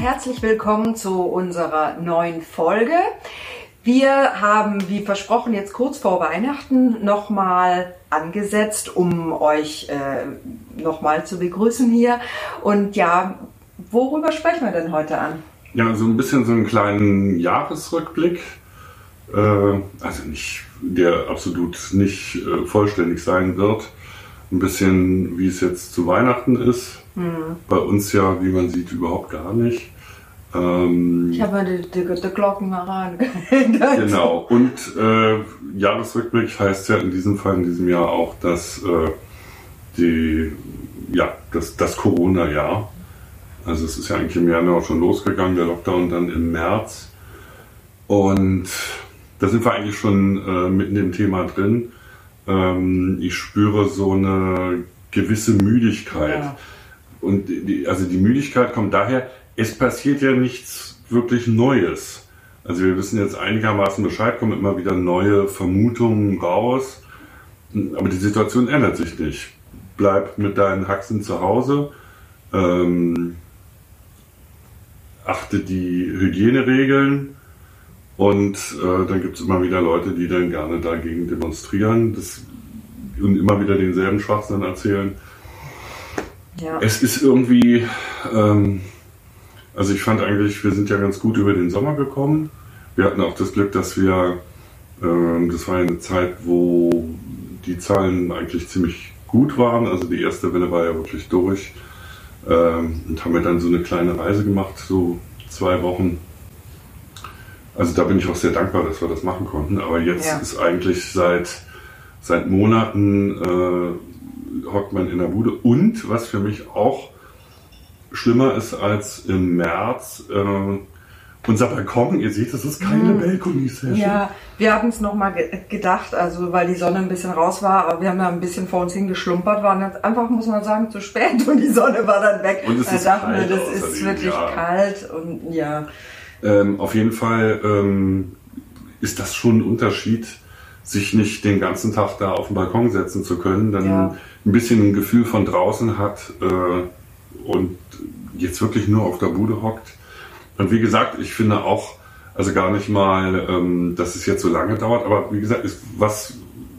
Herzlich willkommen zu unserer neuen Folge. Wir haben, wie versprochen, jetzt kurz vor Weihnachten nochmal angesetzt, um euch äh, nochmal zu begrüßen hier. Und ja, worüber sprechen wir denn heute an? Ja, so ein bisschen so einen kleinen Jahresrückblick. Äh, also nicht, der absolut nicht äh, vollständig sein wird. Ein bisschen, wie es jetzt zu Weihnachten ist. Mhm. Bei uns ja, wie man sieht, überhaupt gar nicht. Ähm, ich habe die, die, die Glocken heran. genau. Und äh, Jahresrückblick heißt ja in diesem Fall, in diesem Jahr auch, dass äh, die, ja, das, das Corona-Jahr. Also es ist ja eigentlich im Januar schon losgegangen, der Lockdown dann im März. Und da sind wir eigentlich schon äh, mitten im Thema drin. Ähm, ich spüre so eine gewisse Müdigkeit. Ja. Und die, also die Müdigkeit kommt daher, es passiert ja nichts wirklich Neues. Also wir wissen jetzt einigermaßen Bescheid, kommen immer wieder neue Vermutungen raus. Aber die Situation ändert sich nicht. Bleib mit deinen Haxen zu Hause. Ähm, achte die Hygieneregeln und äh, dann gibt es immer wieder Leute, die dann gerne dagegen demonstrieren das, und immer wieder denselben Schwachsinn erzählen. Ja. Es ist irgendwie, ähm, also ich fand eigentlich, wir sind ja ganz gut über den Sommer gekommen. Wir hatten auch das Glück, dass wir, ähm, das war eine Zeit, wo die Zahlen eigentlich ziemlich gut waren. Also die erste Welle war ja wirklich durch. Ähm, und haben wir dann so eine kleine Reise gemacht, so zwei Wochen. Also da bin ich auch sehr dankbar, dass wir das machen konnten. Aber jetzt ja. ist eigentlich seit, seit Monaten äh, hockt man in der Bude. Und was für mich auch schlimmer ist als im März, äh, unser Balkon, ihr seht, das ist keine mhm. Balcony-Session. Ja, wir hatten es nochmal ge gedacht, also weil die Sonne ein bisschen raus war, aber wir haben da ein bisschen vor uns hingeschlumpert, waren jetzt einfach, muss man sagen, zu spät und die Sonne war dann weg. Und es ist da dachten wir, das ist wirklich ja. kalt und ja. Ähm, auf jeden Fall ähm, ist das schon ein Unterschied, sich nicht den ganzen Tag da auf den Balkon setzen zu können, dann ja. ein bisschen ein Gefühl von draußen hat äh, und jetzt wirklich nur auf der Bude hockt und wie gesagt, ich finde auch, also gar nicht mal, ähm, dass es jetzt so lange dauert, aber wie gesagt, ist, was,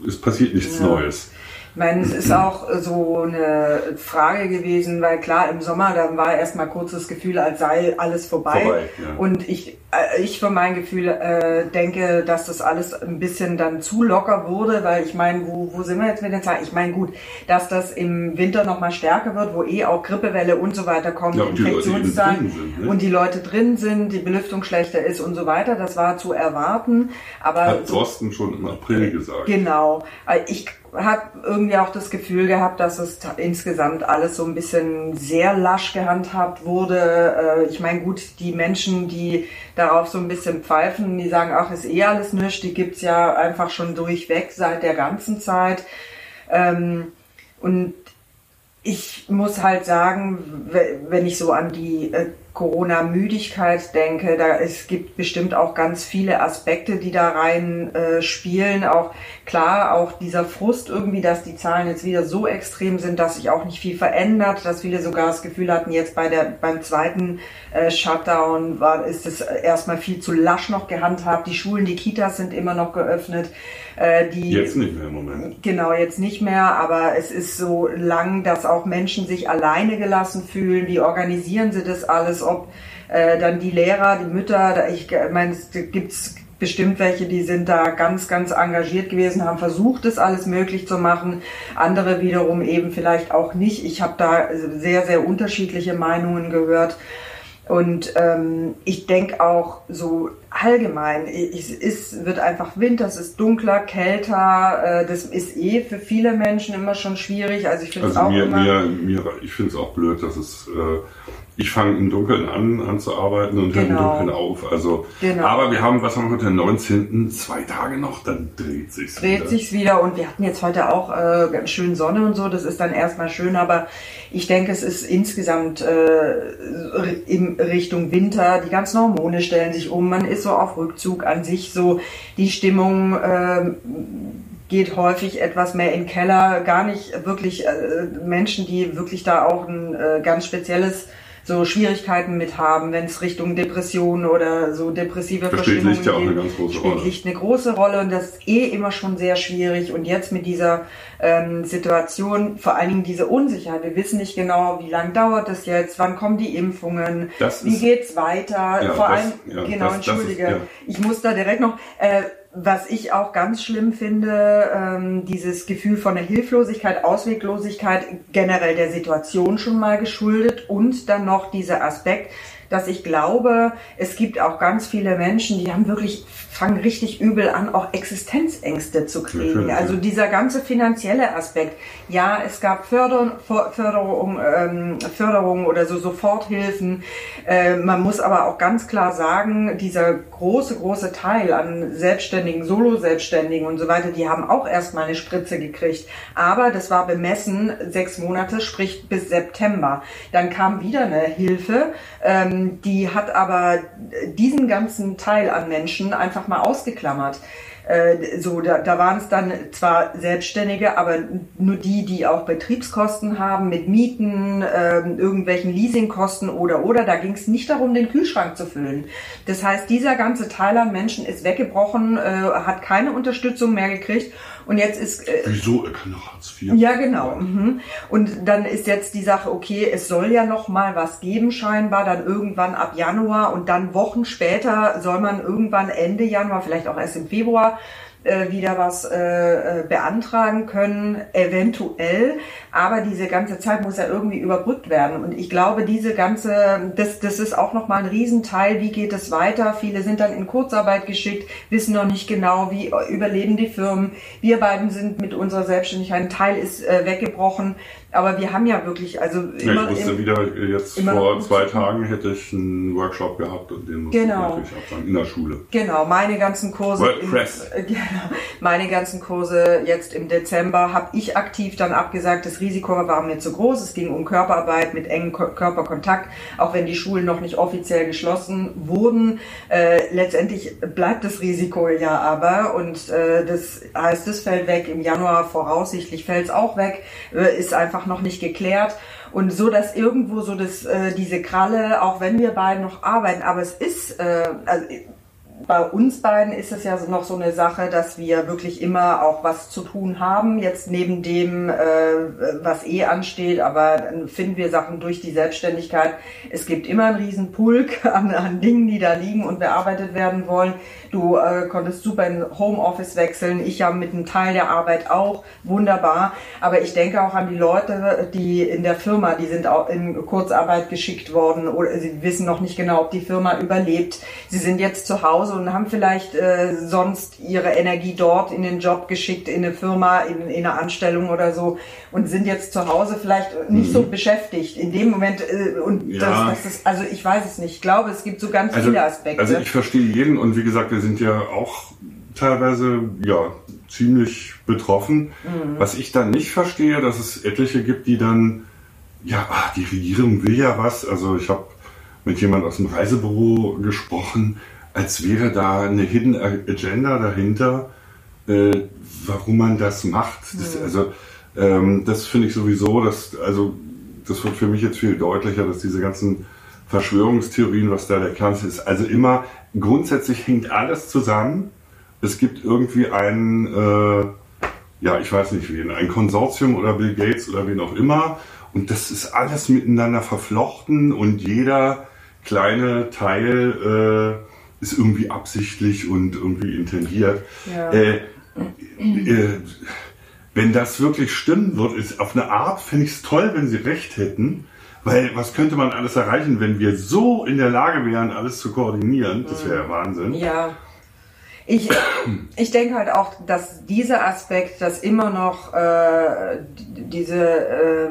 es passiert nichts ja. Neues. Ich meine, es ist auch so eine Frage gewesen, weil klar, im Sommer, da war erstmal kurz das Gefühl, als sei alles vorbei. vorbei ja. Und ich, äh, ich für mein Gefühl äh, denke, dass das alles ein bisschen dann zu locker wurde, weil ich meine, wo, wo sind wir jetzt mit den Zahlen? Ich meine, gut, dass das im Winter nochmal stärker wird, wo eh auch Grippewelle und so weiter kommt, ja, und Infektionszahlen ne? und die Leute drin sind, die Belüftung schlechter ist und so weiter, das war zu erwarten. Aber Hat Drosten schon im April gesagt. Genau. Äh, ich habe irgendwie auch das Gefühl gehabt, dass es insgesamt alles so ein bisschen sehr lasch gehandhabt wurde. Äh, ich meine, gut, die Menschen, die darauf so ein bisschen pfeifen, die sagen, ach, ist eh alles nichts, die gibt's ja einfach schon durchweg seit der ganzen Zeit. Ähm, und ich muss halt sagen, wenn ich so an die äh, Corona-Müdigkeit denke, da es gibt bestimmt auch ganz viele Aspekte, die da rein äh, spielen. Auch klar, auch dieser Frust irgendwie, dass die Zahlen jetzt wieder so extrem sind, dass sich auch nicht viel verändert, dass viele sogar das Gefühl hatten, jetzt bei der beim zweiten äh, Shutdown war ist es erstmal viel zu lasch noch gehandhabt. Die Schulen, die Kitas sind immer noch geöffnet. Äh, die, jetzt nicht mehr im Moment. Genau, jetzt nicht mehr, aber es ist so lang, dass auch Menschen sich alleine gelassen fühlen. Wie organisieren sie das alles? Ob äh, dann die Lehrer, die Mütter, ich meine, es gibt bestimmt welche, die sind da ganz, ganz engagiert gewesen, haben versucht, das alles möglich zu machen. Andere wiederum eben vielleicht auch nicht. Ich habe da sehr, sehr unterschiedliche Meinungen gehört. Und ähm, ich denke auch so allgemein, es ist, wird einfach Winter, es ist dunkler, kälter, äh, das ist eh für viele Menschen immer schon schwierig. Also ich finde es also auch mir, immer... Mir, mir, ich finde es auch blöd, dass es... Äh, ich fange im Dunkeln an, an zu arbeiten und höre genau. im Dunkeln auf. Also, genau. aber wir haben, was haben wir heute, den 19. zwei Tage noch, dann dreht sich's dreht wieder. Dreht sich's wieder und wir hatten jetzt heute auch äh, ganz schön Sonne und so, das ist dann erstmal schön, aber ich denke, es ist insgesamt äh, in Richtung Winter, die ganzen Hormone stellen sich um, man ist so auf Rückzug an sich, so die Stimmung äh, geht häufig etwas mehr in Keller, gar nicht wirklich äh, Menschen, die wirklich da auch ein äh, ganz spezielles so Schwierigkeiten mit haben, wenn es Richtung Depressionen oder so depressive Da spielt Verstimmungen Licht ja auch geht. eine ganz große spielt Rolle. Licht eine große Rolle und das ist eh immer schon sehr schwierig und jetzt mit dieser ähm, Situation, vor allen Dingen diese Unsicherheit, wir wissen nicht genau, wie lange dauert das jetzt, wann kommen die Impfungen, Das wie ist- geht's weiter, Ja, vor das- allem, ja, genau, das- das ist- entschuldige, ja. ich muss da direkt noch, äh, was ich auch ganz schlimm finde, ähm, dieses Gefühl von der Hilflosigkeit, Ausweglosigkeit, generell der Situation schon mal geschuldet und dann noch dieser Aspekt, dass ich glaube, es gibt auch ganz viele Menschen, die haben wirklich, fangen richtig übel an, auch Existenzängste zu kriegen. Natürlich, Also ja. dieser ganze finanzielle Aspekt. Ja, es gab Förder, För- Förderung, ähm, Förderung oder so Soforthilfen. Äh, man muss aber auch ganz klar sagen, dieser große, große Teil an Selbstständigen, Solo-Selbstständigen und so weiter, die haben auch erstmal eine Spritze gekriegt. Aber das war bemessen sechs Monate, sprich bis September. Dann kam wieder eine Hilfe, ähm, die hat aber diesen ganzen Teil an Menschen einfach mal ausgeklammert. Äh, so, da, da waren es dann zwar Selbstständige, aber nur die, die auch Betriebskosten haben mit Mieten, ähm, irgendwelchen Leasingkosten oder oder. Da ging es nicht darum, den Kühlschrank zu füllen. Das heißt, dieser ganze Teil an Menschen ist weggebrochen, äh, hat keine Unterstützung mehr gekriegt und jetzt ist äh, Wieso? Er kann doch Hartz IV. ja, genau. Mhm. Und dann ist jetzt die Sache, okay, es soll ja noch mal was geben scheinbar, dann irgendwann ab Januar und dann Wochen später soll man irgendwann Ende Januar, vielleicht auch erst im Februar, äh, wieder was äh, äh, beantragen können, eventuell. Aber diese ganze Zeit muss ja irgendwie überbrückt werden. Und ich glaube, diese ganze, das, das ist auch nochmal ein Riesenteil. Wie geht es weiter? Viele sind dann in Kurzarbeit geschickt, wissen noch nicht genau, wie überleben die Firmen. Wir beiden sind mit unserer Selbstständigkeit, ein Teil ist äh, weggebrochen. Aber wir haben ja wirklich, also immer ich musste im, wieder, jetzt vor zwei Tagen hätte ich einen Workshop gehabt und den musste Genau. ich natürlich absagen, in der Schule. Genau, meine ganzen Kurse, WordPress. Genau, meine ganzen Kurse jetzt im Dezember habe ich aktiv dann abgesagt. Das Risiko war mir zu groß. Es ging um Körperarbeit mit engem Ko- Körperkontakt, auch wenn die Schulen noch nicht offiziell geschlossen wurden. Äh, letztendlich bleibt das Risiko ja aber und äh, das heißt, es fällt weg. Im Januar voraussichtlich fällt es auch weg, äh, ist einfach noch nicht geklärt. Und so, dass irgendwo so das, äh, diese Kralle, auch wenn wir beide noch arbeiten, aber es ist, äh, also bei uns beiden ist es ja noch so eine Sache, dass wir wirklich immer auch was zu tun haben, jetzt neben dem, äh, was eh ansteht, aber finden wir Sachen durch die Selbstständigkeit. Es gibt immer einen riesen Pulk an, an Dingen, die da liegen und bearbeitet werden wollen. Du äh, konntest super in Homeoffice wechseln, ich ja mit einem Teil der Arbeit auch, wunderbar. Aber ich denke auch an die Leute, die in der Firma, die sind auch in Kurzarbeit geschickt worden oder sie wissen noch nicht genau, ob die Firma überlebt. Sie sind jetzt zu Hause und haben vielleicht äh, sonst ihre Energie dort in den Job geschickt, in eine Firma, in, in eine Anstellung oder so und sind jetzt zu Hause vielleicht nicht so beschäftigt in dem Moment. Äh, und Ja. das, das ist, also ich weiß es nicht. Ich glaube, es gibt so ganz Also, viele Aspekte. also ich verstehe jeden und wie gesagt, wir sind ja auch teilweise ja ziemlich betroffen. Mhm. Was ich dann nicht verstehe, dass es etliche gibt, die dann ja, ah, die Regierung will ja was. Also ich habe mit jemand aus dem Reisebüro gesprochen, als wäre da eine Hidden Agenda dahinter, äh, warum man das macht. Das, Also ähm, das finde ich sowieso, dass also das wird für mich jetzt viel deutlicher, dass diese ganzen Verschwörungstheorien, was da der Kern ist, also immer grundsätzlich hängt alles zusammen. Es gibt irgendwie einen, äh, ja, ich weiß nicht wen, ein Konsortium oder Bill Gates oder wen auch immer. Und das ist alles miteinander verflochten und jeder kleine Teil äh, ist irgendwie absichtlich und irgendwie intendiert. Ja. Äh, äh, wenn das wirklich stimmen wird, ist auf eine Art, finde ich es toll, wenn sie recht hätten. Weil was könnte man alles erreichen, wenn wir so in der Lage wären, alles zu koordinieren? Das wäre ja Wahnsinn. Ja. Ich, ich denke halt auch, dass dieser Aspekt, dass immer noch äh, die- diese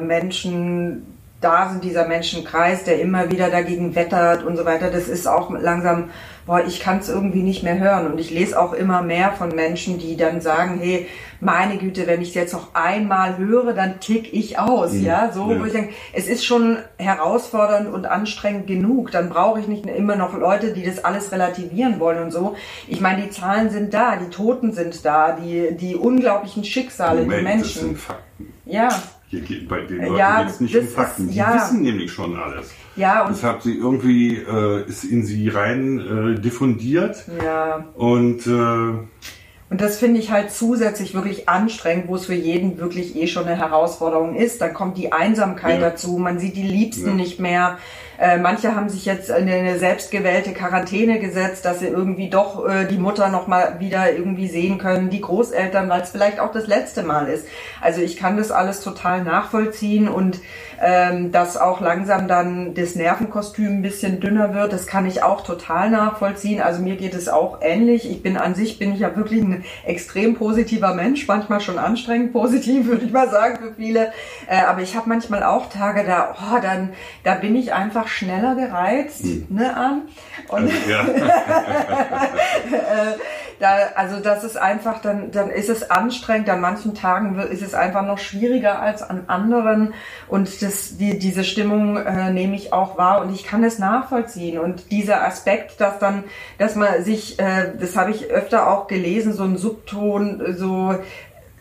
äh, Menschen da sind, dieser Menschenkreis, der immer wieder dagegen wettert und so weiter, das ist auch langsam, boah, ich kann es irgendwie nicht mehr hören. Und ich lese auch immer mehr von Menschen, die dann sagen, hey, meine Güte, wenn ich es jetzt noch einmal höre, dann tick ich aus, ja, so, Ja. wo ich denke, es ist schon herausfordernd und anstrengend genug. Dann brauche ich nicht immer noch Leute, die das alles relativieren wollen und so. Ich meine, die Zahlen sind da, die Toten sind da, die, die unglaublichen Schicksale, die Moment, das Menschen. sind Fakten. Ja, Hier geht bei den Leuten Ja, geht's nicht das um Fakten. Die ja. wissen nämlich schon alles. Ja, und Das hat sie irgendwie, äh, ist in sie rein äh, diffundiert ja. und äh, Und das finde ich halt zusätzlich wirklich anstrengend, wo es für jeden wirklich eh schon eine Herausforderung ist. Dann kommt die Einsamkeit Ja. dazu, man sieht die Liebsten Ja. nicht mehr. Äh, manche haben sich jetzt in eine selbstgewählte Quarantäne gesetzt, dass sie irgendwie doch äh, die Mutter noch mal wieder irgendwie sehen können, die Großeltern, weil es vielleicht auch das letzte Mal ist. Also ich kann das alles total nachvollziehen und ähm, dass auch langsam dann das Nervenkostüm ein bisschen dünner wird, das kann ich auch total nachvollziehen. Also mir geht es auch ähnlich. Ich bin an sich bin ich ja wirklich ein extrem positiver Mensch, manchmal schon anstrengend positiv, würde ich mal sagen für viele. Äh, aber ich habe manchmal auch Tage da, oh, dann da bin ich einfach schneller gereizt, ne an. Und also, ja. da, also das ist einfach, dann, dann ist es anstrengend. An manchen Tagen ist es einfach noch schwieriger als an anderen. Und das, die, diese Stimmung äh, nehme ich auch wahr und ich kann es nachvollziehen. Und dieser Aspekt, dass dann, dass man sich, äh, das habe ich öfter auch gelesen, so ein Subton, so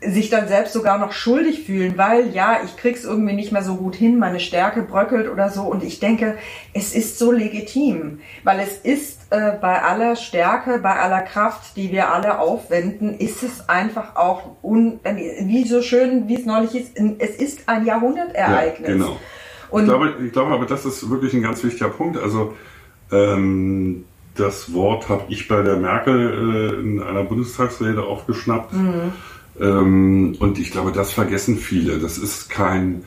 sich dann selbst sogar noch schuldig fühlen, weil ja, ich krieg's irgendwie nicht mehr so gut hin, meine Stärke bröckelt oder so und ich denke, es ist so legitim, weil es ist äh, bei aller Stärke, bei aller Kraft, die wir alle aufwenden, ist es einfach auch un, wie so schön, wie es neulich ist, es ist ein Jahrhundertereignis. Ja, genau. Und ich, glaube, ich glaube aber, das ist wirklich ein ganz wichtiger Punkt. Also ähm, das Wort habe ich bei der Merkel äh, in einer Bundestagsrede aufgeschnappt. Ähm, und ich glaube, das vergessen viele. Das ist kein,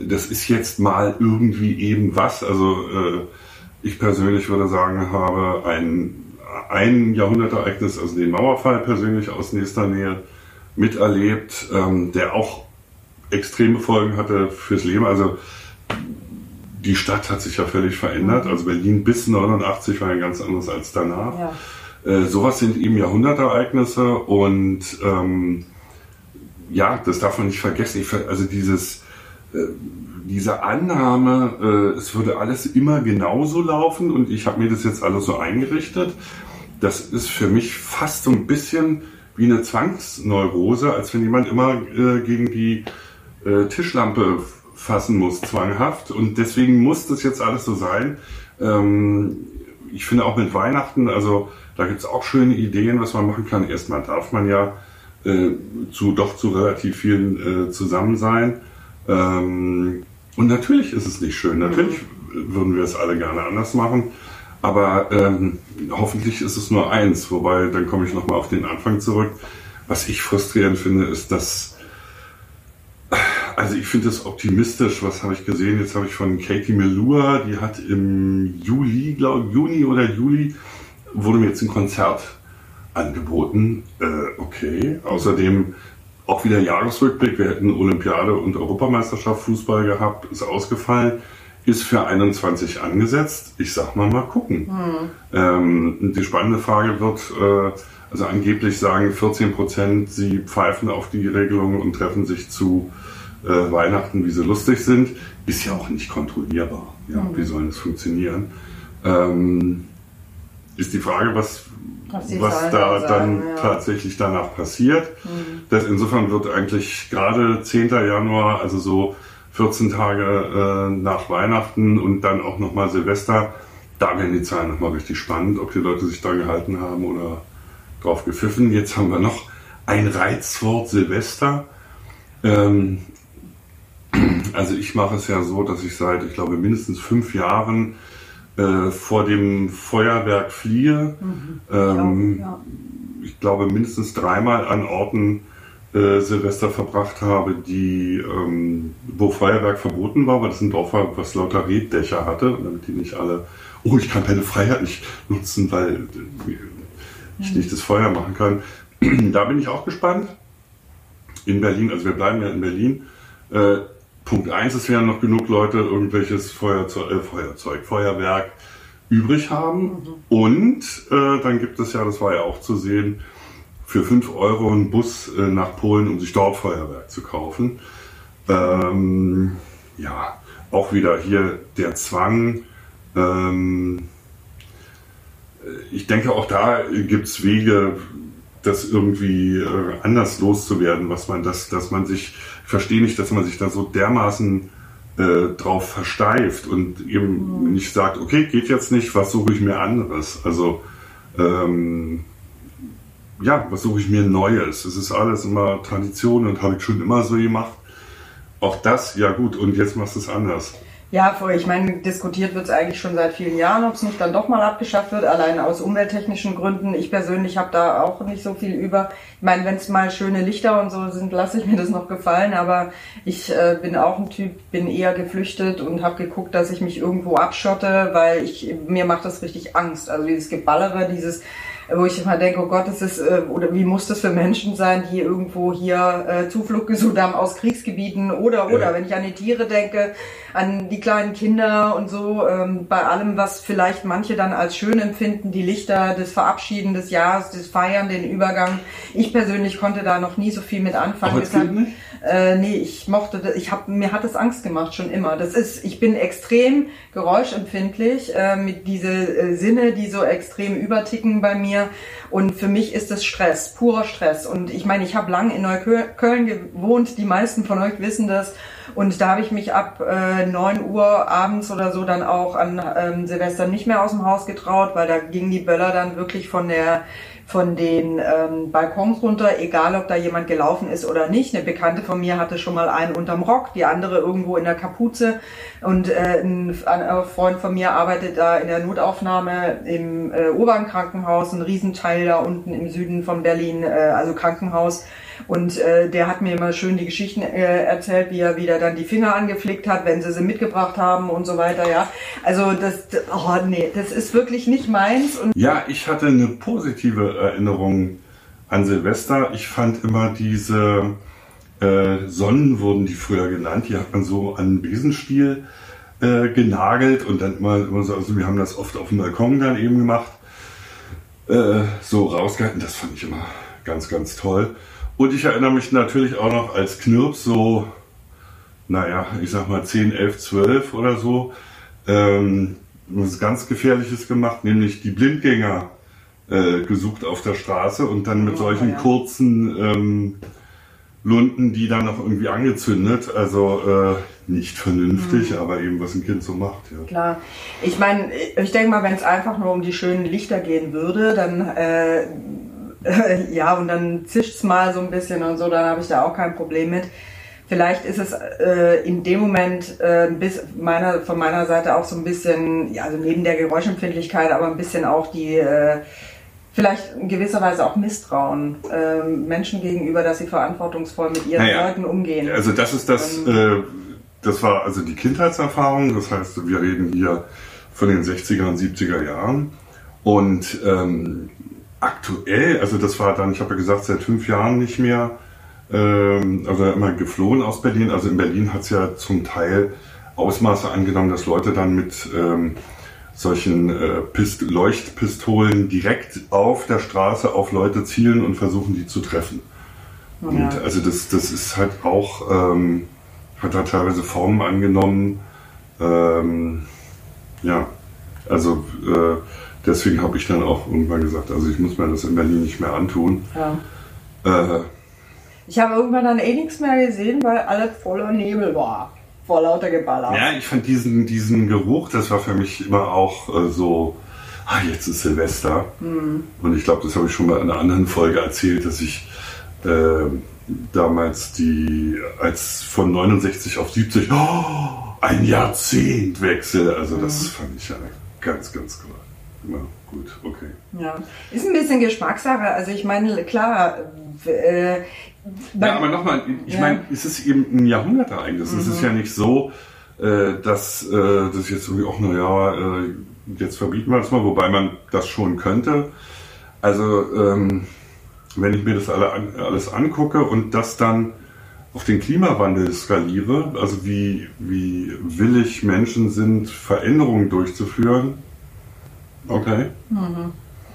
das ist jetzt mal irgendwie eben was. Also äh, ich persönlich würde sagen, habe ein, ein Jahrhundertereignis, also den Mauerfall persönlich aus nächster Nähe miterlebt, ähm, der auch extreme Folgen hatte fürs Leben. Also die Stadt hat sich ja völlig verändert. Also Berlin bis 89 war ja ganz anders als danach. ja. Äh, sowas sind eben Jahrhundertereignisse und ähm, ja, das darf man nicht vergessen. Ich, also dieses, äh, diese Annahme, äh, es würde alles immer genauso laufen und ich habe mir das jetzt alles so eingerichtet, das ist für mich fast so ein bisschen wie eine Zwangsneurose, als wenn jemand immer äh, gegen die äh, Tischlampe fassen muss, zwanghaft. Und deswegen muss das jetzt alles so sein. Ähm, ich finde auch mit Weihnachten, also da gibt es auch schöne Ideen, was man machen kann. Erstmal darf man ja zu doch zu relativ vielen äh, zusammen sein. Ähm, und natürlich ist es nicht schön. Natürlich würden wir es alle gerne anders machen. Aber ähm, hoffentlich ist es nur eins. Wobei, dann komme ich nochmal auf den Anfang zurück. Was ich frustrierend finde, ist, dass also ich finde es optimistisch. Was habe ich gesehen? Jetzt habe ich von Katie Melua, die hat im Juli, glaube Juni oder Juli, wurde mir jetzt ein Konzert angeboten. Äh, okay. Außerdem auch wieder Jahresrückblick. Wir hätten Olympiade und Europameisterschaft Fußball gehabt, ist ausgefallen. Ist für 21 angesetzt. Ich sag mal, mal gucken. Ähm, die spannende Frage wird, äh, also angeblich sagen 14 Prozent, sie pfeifen auf die Regelung und treffen sich zu äh, Weihnachten, wie sie lustig sind. Ist ja auch nicht kontrollierbar. Ja, Wie soll das funktionieren? Ähm, ist die Frage, was, Was da dann sagen, ja. tatsächlich danach passiert. Das insofern wird eigentlich gerade 10. Januar, also so 14 Tage äh, nach Weihnachten und dann auch nochmal Silvester, da werden die Zahlen nochmal richtig spannend, ob die Leute sich da gehalten haben oder drauf gepfiffen. Jetzt haben wir noch ein Reizwort Silvester. Ähm, also ich mache es ja so, dass ich seit, ich glaube, mindestens fünf Jahren äh, vor dem Feuerwerk fliehe. Ähm, ja. ich glaube, mindestens dreimal an Orten äh, Silvester verbracht habe, die, ähm, wo Feuerwerk verboten war, weil das ein Dorf war, was lauter Reddächer hatte, damit die nicht alle, oh, ich kann meine Freiheit nicht nutzen, weil äh, ich nicht das Feuer machen kann. da bin ich auch gespannt. In Berlin, also wir bleiben ja in Berlin. Äh, Punkt eins: es werden noch genug Leute irgendwelches Feuerzeug, äh, Feuerzeug Feuerwerk übrig haben. Und äh, dann gibt es ja, das war ja auch zu sehen, für 5 Euro einen Bus äh, nach Polen, um sich dort Feuerwerk zu kaufen. Ähm, ja, auch wieder hier der Zwang. Ähm, ich denke, auch da gibt es Wege, das irgendwie äh, anders loszuwerden, was man das, dass man sich verstehe nicht, dass man sich da so dermaßen äh, drauf versteift und eben mhm. nicht sagt, okay, geht jetzt nicht, was suche ich mir anderes? Also ähm, ja, was suche ich mir Neues? Es ist alles immer Tradition und habe ich schon immer so gemacht. Auch das, ja gut, und jetzt machst du es anders. Ja, voll. Ich meine, diskutiert wird es eigentlich schon seit vielen Jahren, ob es nicht dann doch mal abgeschafft wird, allein aus umwelttechnischen Gründen. Ich persönlich habe da auch nicht so viel über. Ich meine, wenn es mal schöne Lichter und so sind, lasse ich mir das noch gefallen, aber ich äh, bin auch ein Typ, bin eher geflüchtet und habe geguckt, dass ich mich irgendwo abschotte, weil ich mir macht das richtig Angst. Also dieses Geballere, dieses wo ich immer denke, oh Gott, das ist, äh, oder wie muss das für Menschen sein, die irgendwo hier äh, Zuflucht gesucht haben aus Kriegsgebieten oder, oder, ja. wenn ich an die Tiere denke, an die kleinen Kinder und so, ähm, bei allem, was vielleicht manche dann als schön empfinden, die Lichter, das Verabschieden des Jahres, das Feiern, den Übergang. Ich persönlich konnte da noch nie so viel mit anfangen. Deshalb, äh, nee, ich mochte, das, ich habe mir hat es Angst gemacht schon immer. Das ist, ich bin extrem geräuschempfindlich äh, mit diese äh, Sinne, die so extrem überticken bei mir. Und für mich ist es Stress, purer Stress. Und ich meine, ich habe lang in Neukölln gewohnt. Die meisten von euch wissen das. Und da habe ich mich ab äh, 9 Uhr abends oder so dann auch an ähm, Silvester nicht mehr aus dem Haus getraut, weil da gingen die Böller dann wirklich von der von den ähm, Balkons runter, egal ob da jemand gelaufen ist oder nicht. Eine Bekannte von mir hatte schon mal einen unterm Rock, die andere irgendwo in der Kapuze. Und äh, ein, ein Freund von mir arbeitet da in der Notaufnahme im äh, Urbankrankenhaus, ein Riesenteil da unten im Süden von Berlin, äh, also Krankenhaus. Und äh, der hat mir immer schön die Geschichten äh, erzählt, wie er wieder dann die Finger angeflickt hat, wenn sie sie mitgebracht haben und so weiter. Ja, also das, oh nee, das ist wirklich nicht meins. Und ja, ich hatte eine positive Erinnerung an Silvester. Ich fand immer diese äh, Sonnen wurden die früher genannt. Die hat man so an Besenstiel äh, genagelt und dann immer, immer so, also wir haben das oft auf dem Balkon dann eben gemacht, äh, so rausgehalten. Das fand ich immer ganz, ganz toll. Und ich erinnere mich natürlich auch noch als Knirps so, naja, ich sag mal 10, 11, 12 oder so, ähm, was ganz Gefährliches gemacht, nämlich die Blindgänger äh, gesucht auf der Straße und dann mit oh, solchen ja. kurzen ähm, Lunden, die dann noch irgendwie angezündet. Also äh, nicht vernünftig, mhm. aber eben was ein Kind so macht. Ja. Klar. Ich meine, ich denke mal, wenn es einfach nur um die schönen Lichter gehen würde, dann äh, ja, und dann zischt's mal so ein bisschen und so, dann habe ich da auch kein Problem mit. Vielleicht ist es äh, in dem Moment äh, bis meiner, von meiner Seite auch so ein bisschen, ja, also neben der Geräuschempfindlichkeit, aber ein bisschen auch die, äh, vielleicht in gewisser Weise auch Misstrauen äh, Menschen gegenüber, dass sie verantwortungsvoll mit ihren naja, Leuten umgehen. Also das ist das, ähm, äh, das war also die Kindheitserfahrung, das heißt, wir reden hier von den 60er und 70er Jahren und ähm, aktuell, also das war dann, ich habe ja gesagt, seit fünf Jahren nicht mehr, ähm, also immer geflohen aus Berlin. Also in Berlin hat es ja zum Teil Ausmaße angenommen, dass Leute dann mit ähm, solchen äh, Pist Leuchtpistolen direkt auf der Straße auf Leute zielen und versuchen, die zu treffen. Ja. Und also das, das ist halt auch, ähm, hat da teilweise Formen angenommen. Ähm, ja, also äh, deswegen habe ich dann auch irgendwann gesagt, also ich muss mir das in Berlin nicht mehr antun. Ja. Äh, ich habe irgendwann dann eh nichts mehr gesehen, weil alles voller Nebel war. Vor lauter Geballer. Ja, ich fand diesen, diesen Geruch, das war für mich immer auch äh, so, ah, jetzt ist Silvester. Mhm. Und ich glaube, das habe ich schon mal in einer anderen Folge erzählt, dass ich äh, damals die, als von 69 auf 70, oh, ein Jahrzehnt wechsel. Also das mhm. fand ich ja ganz, ganz cool. Ja, gut, okay. Ja, ist ein bisschen Geschmackssache. Also ich meine, klar. Äh, ja, aber nochmal, ich ja. meine, es ist eben ein Jahrhundertereignis. Mhm. Es ist mhm. ja nicht so, äh, dass äh, das jetzt irgendwie auch, naja, äh, jetzt verbieten wir das mal, wobei man das schon könnte. Also, ähm, wenn ich mir das alle an, alles angucke und das dann auf den Klimawandel skaliere, also wie, wie willig Menschen sind, Veränderungen durchzuführen, Okay. Mhm.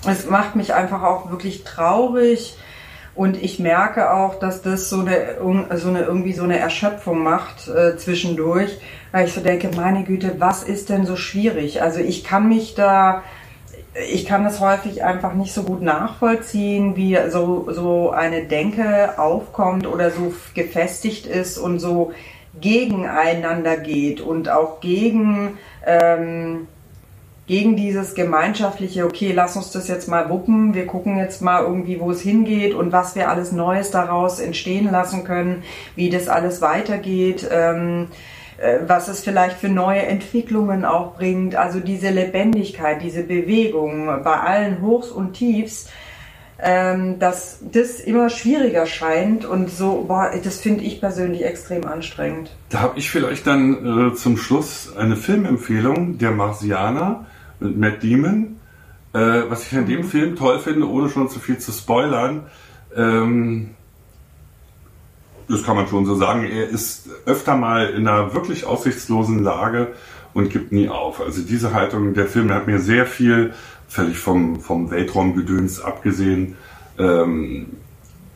Es macht mich einfach auch wirklich traurig und ich merke auch, dass das so eine, so eine irgendwie so eine Erschöpfung macht äh, zwischendurch, weil ich so denke, meine Güte, was ist denn so schwierig? Also ich kann mich da ich kann das häufig einfach nicht so gut nachvollziehen, wie so, so eine Denke aufkommt oder so gefestigt ist und so gegeneinander geht und auch gegen, ähm, gegen dieses gemeinschaftliche, okay, lass uns das jetzt mal wuppen, wir gucken jetzt mal irgendwie, wo es hingeht und was wir alles Neues daraus entstehen lassen können, wie das alles weitergeht. Ähm, äh, was es vielleicht für neue Entwicklungen auch bringt. Also diese Lebendigkeit, diese Bewegung bei allen Hochs und Tiefs, ähm, dass das immer schwieriger scheint und so, boah, das finde ich persönlich extrem anstrengend. Da habe ich vielleicht dann äh, zum Schluss eine Filmempfehlung, Der Marsianer mit Matt Damon. Äh, was ich an dem mhm. Film toll finde, ohne schon zu viel zu spoilern, ähm, das kann man schon so sagen. Er ist öfter mal in einer wirklich aussichtslosen Lage und gibt nie auf. Also diese Haltung, der Film hat mir sehr viel, völlig vom, vom Weltraumgedöns abgesehen, ähm,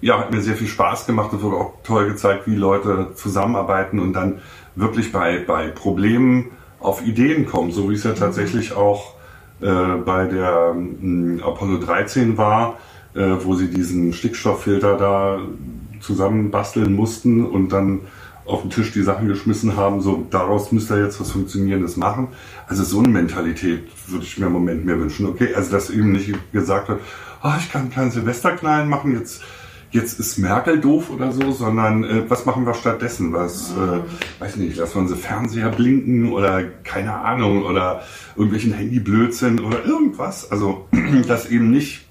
ja, hat mir sehr viel Spaß gemacht. Es wurde auch toll gezeigt, wie Leute zusammenarbeiten und dann wirklich bei, bei Problemen auf Ideen kommen, so wie es ja tatsächlich auch äh, bei der äh, Apollo 13 war, äh, wo sie diesen Stickstofffilter da zusammenbasteln mussten und dann auf den Tisch die Sachen geschmissen haben, so daraus müsste jetzt was Funktionierendes machen. Also so eine Mentalität würde ich mir im Moment mehr wünschen. Okay, also dass eben nicht gesagt wird, oh, ich kann keinen Silvesterklein machen, jetzt, jetzt ist Merkel doof oder so, sondern äh, was machen wir stattdessen? Was, äh, weiß nicht, lassen wir unsere Fernseher blinken oder keine Ahnung oder irgendwelchen Handyblödsinn oder irgendwas. Also, dass eben nicht,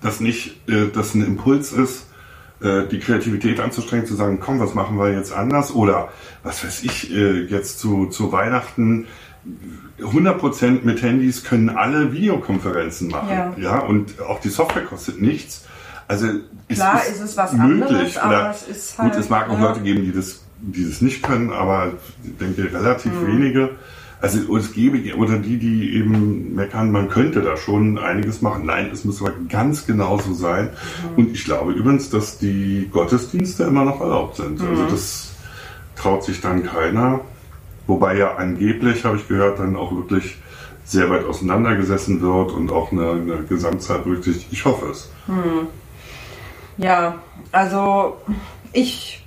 dass nicht, äh, dass ein Impuls ist, äh, die Kreativität anzustrengen, zu sagen, komm, was machen wir jetzt anders? Oder was weiß ich, äh, jetzt zu, zu Weihnachten 100% mit Handys können alle Videokonferenzen machen. Ja. ja, und auch die Software kostet nichts. Also Klar ist, ist es was möglich. anderes, aber es ist halt, Gut, es mag auch ja. Leute geben, die das, die das nicht können, aber ich denke relativ mhm. wenige. Also es gäbe, oder die, die eben meckern, man könnte da schon einiges machen. Nein, es muss aber ganz genauso sein. Mhm. Und ich glaube übrigens, dass die Gottesdienste immer noch erlaubt sind. Also mhm. Also das traut sich dann keiner. Wobei ja angeblich, habe ich gehört, dann auch wirklich sehr weit auseinandergesessen wird und auch eine, eine Gesamtzeit berücksichtigt. Ich hoffe es. Mhm. Ja, also ich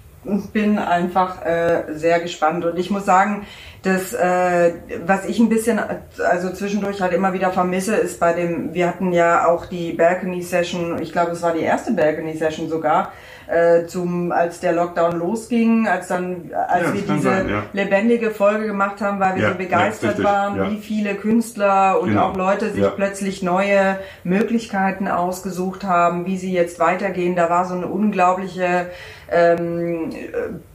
bin einfach äh, sehr gespannt und ich muss sagen, das, äh, was ich ein bisschen, also zwischendurch halt immer wieder vermisse, ist bei dem, wir hatten ja auch die Balcony Session, ich glaube, es war die erste Balcony Session sogar, äh, zum, als der Lockdown losging, als dann, als ja, wir diese sein, ja. lebendige Folge gemacht haben, weil wir ja, so begeistert waren, wie viele Künstler und genau. auch Leute sich plötzlich neue Möglichkeiten ausgesucht haben, wie sie jetzt weitergehen. Da war so eine unglaubliche ähm,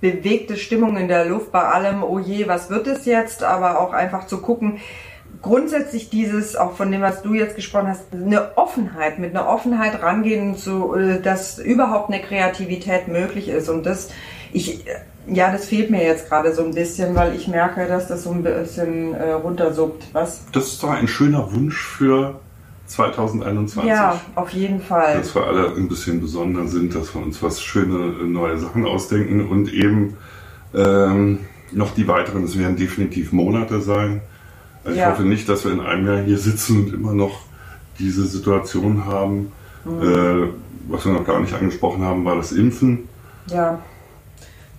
bewegte Stimmung in der Luft bei allem, oh je, was wird es jetzt? Aber auch einfach zu gucken, grundsätzlich dieses, auch von dem, was du jetzt gesprochen hast, eine Offenheit, mit einer Offenheit rangehen, so, äh, dass überhaupt eine Kreativität möglich ist. Und das, ich, ja, das fehlt mir jetzt gerade so ein bisschen, weil ich merke, dass das so ein bisschen äh, runtersuppt. Was? Das ist doch ein schöner Wunsch für 2021. Ja, auf jeden Fall. Dass wir alle ein bisschen besonder sind, dass wir uns was schöne neue Sachen ausdenken und eben ähm, noch die weiteren, es werden definitiv Monate sein. Also ja. Ich hoffe nicht, dass wir in einem Jahr hier sitzen und immer noch diese Situation haben. Mhm. Äh, was wir noch gar nicht angesprochen haben, war das Impfen. Ja.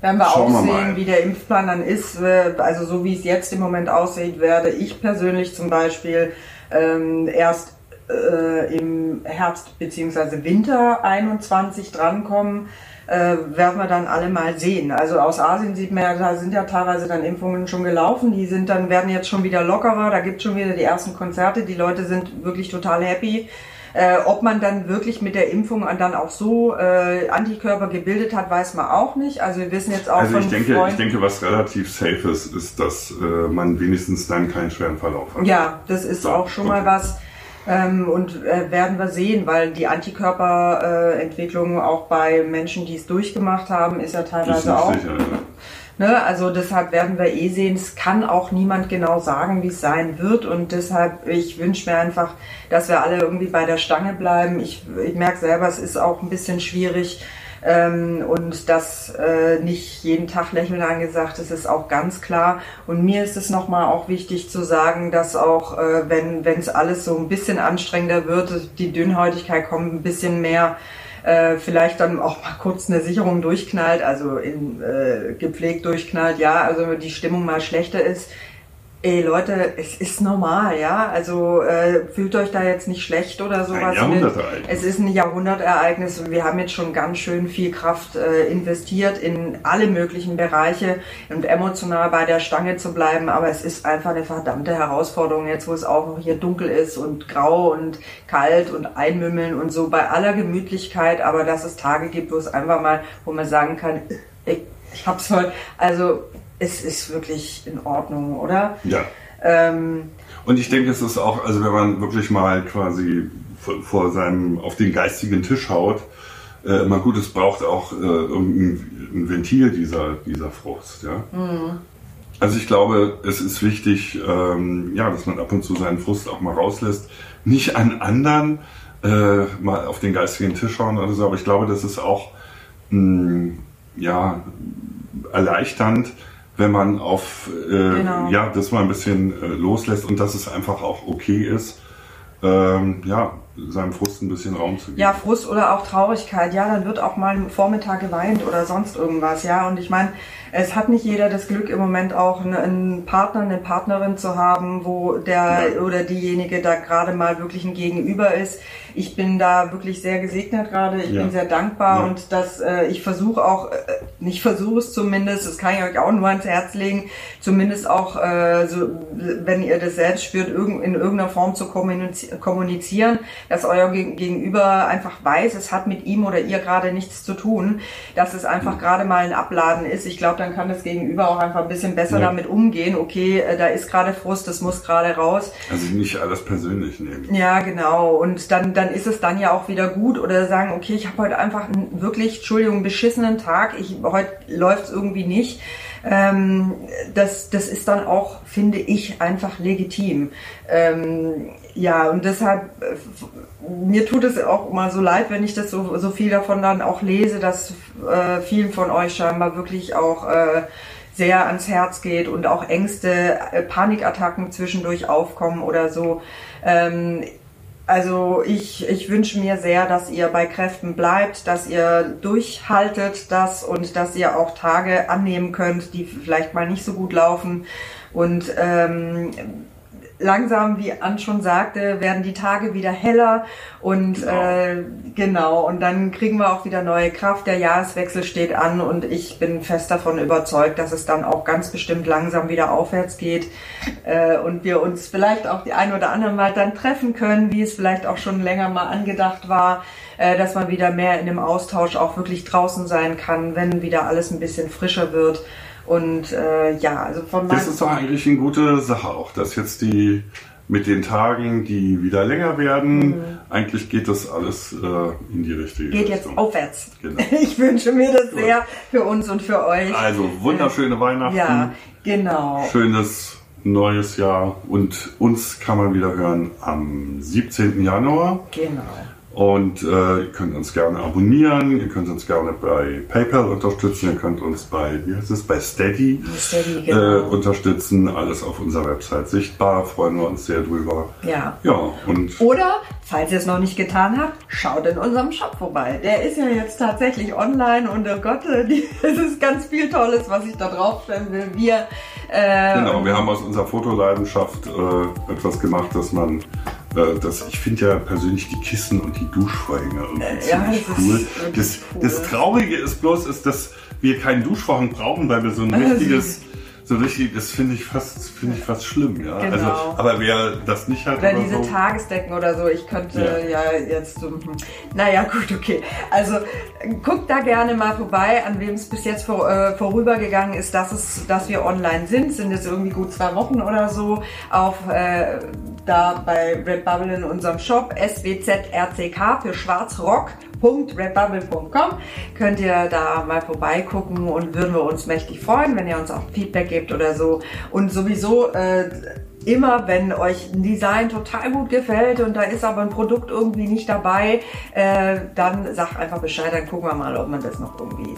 Werden wir Schauen auch sehen, wie der Impfplan dann ist. Äh, also so wie es jetzt im Moment aussieht, werde ich persönlich zum Beispiel ähm, erst äh, im Herbst bzw. Winter 21 drankommen äh, werden wir dann alle mal sehen. Also aus Asien sieht man ja, da sind ja teilweise dann Impfungen schon gelaufen, die sind dann, werden jetzt schon wieder lockerer, da gibt es schon wieder die ersten Konzerte, die Leute sind wirklich total happy. Äh, ob man dann wirklich mit der Impfung dann auch so äh, Antikörper gebildet hat, weiß man auch nicht. Also wir wissen jetzt auch also ich denke, Freunden, ich denke, was relativ safe ist, ist, dass äh, man wenigstens dann keinen schweren Verlauf hat. Ja, das ist so, auch schon okay. mal was. Ähm, und äh, werden wir sehen, weil die Antikörperentwicklung äh, auch bei Menschen, die es durchgemacht haben, ist ja teilweise ist auch. Sicher, ja. Ne, also deshalb werden wir eh sehen, es kann auch niemand genau sagen, wie es sein wird. Und deshalb, ich wünsche mir einfach, dass wir alle irgendwie bei der Stange bleiben. Ich, ich merke selber, es ist auch ein bisschen schwierig, Ähm, und dass äh, nicht jeden Tag Lächeln angesagt ist, ist auch ganz klar. Und mir ist es nochmal auch wichtig zu sagen, dass auch, äh, wenn es alles so ein bisschen anstrengender wird, die Dünnhäutigkeit kommt ein bisschen mehr äh, vielleicht dann auch mal kurz eine Sicherung durchknallt, also in, äh, gepflegt durchknallt, ja, also die Stimmung mal schlechter ist, Ey Leute, es ist normal, ja. Also äh, fühlt euch da jetzt nicht schlecht oder sowas. Ein Jahrhundertereignis. Es ist ein Jahrhundertereignis und wir haben jetzt schon ganz schön viel Kraft äh, investiert in alle möglichen Bereiche und emotional bei der Stange zu bleiben. Aber es ist einfach eine verdammte Herausforderung jetzt, wo es auch noch hier dunkel ist und grau und kalt und einmümmeln und so bei aller Gemütlichkeit. Aber dass es Tage gibt, wo es einfach mal, wo man sagen kann, ich, ich hab's heute. Also es ist wirklich in Ordnung, oder? Ja. Ähm, und ich denke, es ist auch, also wenn man wirklich mal quasi vor seinem, auf den geistigen Tisch haut, äh, immer gut, es braucht auch äh, ein Ventil dieser, dieser Frust, ja. Mhm. Also ich glaube, es ist wichtig, ähm, ja, dass man ab und zu seinen Frust auch mal rauslässt. Nicht an anderen äh, mal auf den geistigen Tisch hauen oder so, aber ich glaube, das ist auch mh, ja, erleichternd, wenn man auf, äh, genau. ja, das mal ein bisschen äh, loslässt und dass es einfach auch okay ist, ähm, ja, seinem Frust ein bisschen Raum zu geben. Ja, Frust oder auch Traurigkeit. Ja, dann wird auch mal am Vormittag geweint oder sonst irgendwas. Ja, und ich meine, es hat nicht jeder das Glück im Moment auch einen Partner, eine Partnerin zu haben, wo der ja. oder diejenige da gerade mal wirklich ein Gegenüber ist. Ich bin da wirklich sehr gesegnet gerade. Ich ja. bin sehr dankbar ja. und dass äh, ich versuche auch, äh, nicht versuche es zumindest, das kann ich euch auch nur ans Herz legen, zumindest auch, äh, so, wenn ihr das selbst spürt, in irgendeiner Form zu kommunizieren, dass euer Gegenüber einfach weiß, es hat mit ihm oder ihr gerade nichts zu tun, dass es einfach gerade mal ein Abladen ist. Ich glaube, dann kann das Gegenüber auch einfach ein bisschen besser ja. damit umgehen. Okay, äh, da ist gerade Frust, das muss gerade raus. Also nicht alles persönlich nehmen. Ja, genau. Und dann, dann ist es dann ja auch wieder gut oder sagen, okay, ich habe heute einfach einen wirklich, Entschuldigung, beschissenen Tag. Ich, heute läuft es irgendwie nicht. Ähm, das, das ist dann auch, finde ich, einfach legitim. Ähm, ja, und deshalb, äh, mir tut es auch mal so leid, wenn ich das so, so viel davon dann auch lese, dass äh, vielen von euch scheinbar wirklich auch äh, sehr ans Herz geht und auch Ängste, äh, Panikattacken zwischendurch aufkommen oder so. Ähm, also ich, ich wünsche mir sehr, dass ihr bei Kräften bleibt, dass ihr durchhaltet das und dass ihr auch Tage annehmen könnt, die vielleicht mal nicht so gut laufen. Und ähm, langsam, wie Ann schon sagte, werden die Tage wieder heller und genau. Äh, genau und dann kriegen wir auch wieder neue Kraft. Der Jahreswechsel steht an und ich bin fest davon überzeugt, dass es dann auch ganz bestimmt langsam wieder aufwärts geht äh, und wir uns vielleicht auch die ein oder andere Mal dann treffen können, wie es vielleicht auch schon länger mal angedacht war, äh, dass man wieder mehr in dem Austausch auch wirklich draußen sein kann, wenn wieder alles ein bisschen frischer wird. Und äh, ja, also von Das ist doch eigentlich eine gute Sache auch, dass jetzt die mit den Tagen, die wieder länger werden, mhm. eigentlich geht das alles äh, in die richtige geht Richtung. Geht jetzt aufwärts. Genau. Ich wünsche mir das Gut. sehr für uns und für euch. Also wunderschöne Weihnachten. Ja, genau. Schönes neues Jahr und uns kann man wieder hören am 17. Januar. Genau. Und äh, ihr könnt uns gerne abonnieren, ihr könnt uns gerne bei PayPal unterstützen, ihr könnt uns bei, wie heißt es, bei Steady, Steady genau. äh, unterstützen. Alles auf unserer Website sichtbar, freuen wir uns sehr drüber. Ja. Ja, und. Oder, falls ihr es noch nicht getan habt, schaut in unserem Shop vorbei. Der ist ja jetzt tatsächlich online und oh Gott, es ist ganz viel Tolles, was ich da draufstellen will. Wir. Äh, genau, wir haben aus unserer Fotoleidenschaft äh, etwas gemacht, dass man äh, das, ich finde ja persönlich die Kissen und die Duschvorhänge irgendwie äh, ja, ziemlich cool. Das, cool. das Traurige ist bloß, ist, dass wir keinen Duschvorhang brauchen, weil wir so ein richtiges so richtig, das finde ich fast, finde ich fast schlimm, ja. Also, genau. Also, aber wer das nicht hat oder, oder diese so, Tagesdecken oder so, ich könnte ja, ja jetzt hm. naja, gut, okay. Also guckt da gerne mal vorbei, an wem es bis jetzt vor, äh, vorübergegangen ist, dass es, dass wir online sind, sind jetzt irgendwie gut zwei Wochen oder so, auf äh, da bei Redbubble in unserem Shop SWZRCK für Schwarzrock www.redbubble.com könnt ihr da mal vorbeigucken und würden wir uns mächtig freuen, wenn ihr uns auch Feedback gebt oder so. Und sowieso äh, immer, wenn euch ein Design total gut gefällt und da ist aber ein Produkt irgendwie nicht dabei, äh, dann sagt einfach Bescheid, dann gucken wir mal, ob man das noch irgendwie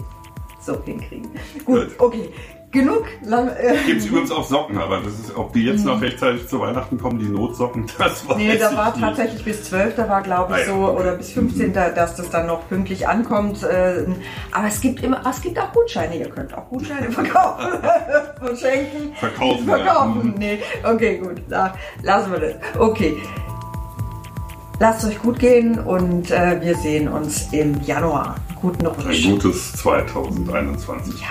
so hinkriegen. Gut, okay. Genug lang. Äh, Gibt es übrigens auch Socken, aber das ist, ob die jetzt noch rechtzeitig zu Weihnachten kommen, die Notsocken, das weiß Nee, da war tatsächlich bis 12, da war glaube ich Ah ja, so, oder bis 15, da- dass das dann noch pünktlich ankommt. äh, Aber es gibt immer, es gibt auch Gutscheine, ihr könnt auch Gutscheine verkaufen, verschenken. Verkaufen, ja. Verkaufen, Mhm. nee. Okay, gut, na, lassen wir das. Okay. Lasst euch gut gehen und äh, wir sehen uns im Januar. Guten Ein Rutsch. gutes 2021. Ja.